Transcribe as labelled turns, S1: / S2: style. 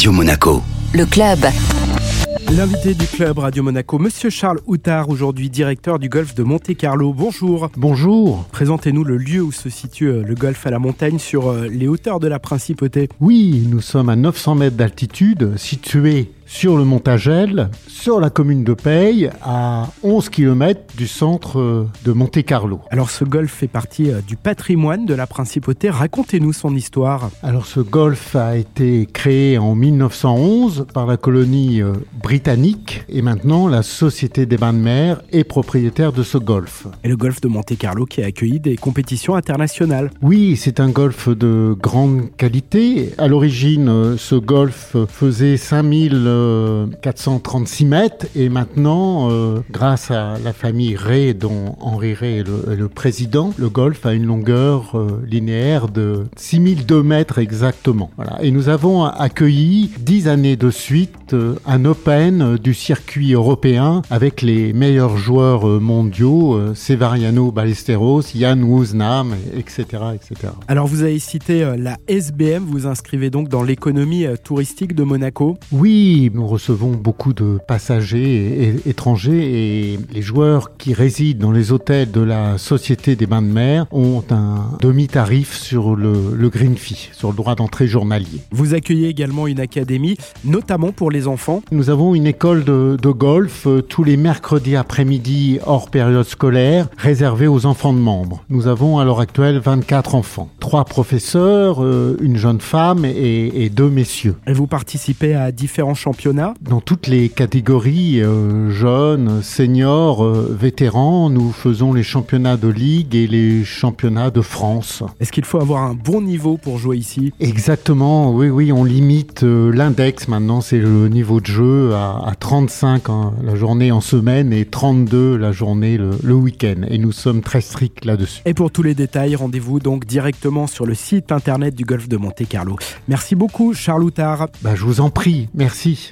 S1: Radio Monaco.
S2: Le club.
S3: L'invité du club Radio Monaco, Monsieur Charles Houtard, aujourd'hui directeur du golf de Monte-Carlo. Bonjour.
S4: Bonjour.
S3: Présentez-nous le lieu où se situe euh, le golf à la montagne sur euh, les hauteurs de la Principauté.
S4: Oui, nous sommes à 900 mètres d'altitude, situé sur le Montagel, sur la commune de Paye, à 11 km du centre euh, de Monte-Carlo.
S3: Alors ce golf fait partie du patrimoine de la Principauté. Racontez-nous son histoire.
S4: Alors ce golf a été créé en 1911 par la colonie britannique et maintenant la Société des bains de mer est propriétaire de ce golf.
S3: Et le golf de Monte-Carlo qui a accueilli des compétitions internationales.
S4: Oui, c'est un golf de grande qualité. À l'origine, ce golf faisait 5436 mètres et maintenant, euh, grâce à la famille Ray, dont Henri Ray est le, président, le golf a une longueur euh, linéaire de 6002 mètres exactement. Voilà. Et nous avons accueilli dix années de suite euh, un Open du circuit européen avec les meilleurs joueurs euh, mondiaux, euh, Severiano Ballesteros, Jan Woznam, etc., etc.
S3: Alors vous avez cité euh, la SBM, vous inscrivez donc dans l'économie touristique de Monaco
S4: Oui, nous recevons beaucoup de passagers étrangers et les joueurs qui résident dans les hôtels de la Société des bains de mer ont un demi-tarif sur le, le green fee, sur le droit d'entrée journalier.
S3: Vous accueillez également une académie, notamment pour les enfants
S4: Nous avons une école de, golf euh, tous les mercredis après-midi hors période scolaire réservée aux enfants de membres. Nous avons à l'heure actuelle 24 enfants, trois professeurs, euh, une jeune femme et, deux messieurs.
S3: Et vous participez à différents championnats
S4: Dans toutes les catégories, euh, jeunes, seniors, vétérans, nous faisons les championnats de ligue et les championnats de France.
S3: Est-ce qu'il faut avoir un bon niveau pour jouer ici?
S4: Exactement, oui, oui, on limite l'index maintenant, c'est le niveau de jeu à, 35 la journée en semaine et 32 la journée le, week-end. Et nous sommes très stricts là-dessus.
S3: Et pour tous les détails, rendez-vous donc directement sur le site internet du Golfe de Monte Carlo. Merci beaucoup, Charles Outard.
S4: Bah, je vous en prie, merci.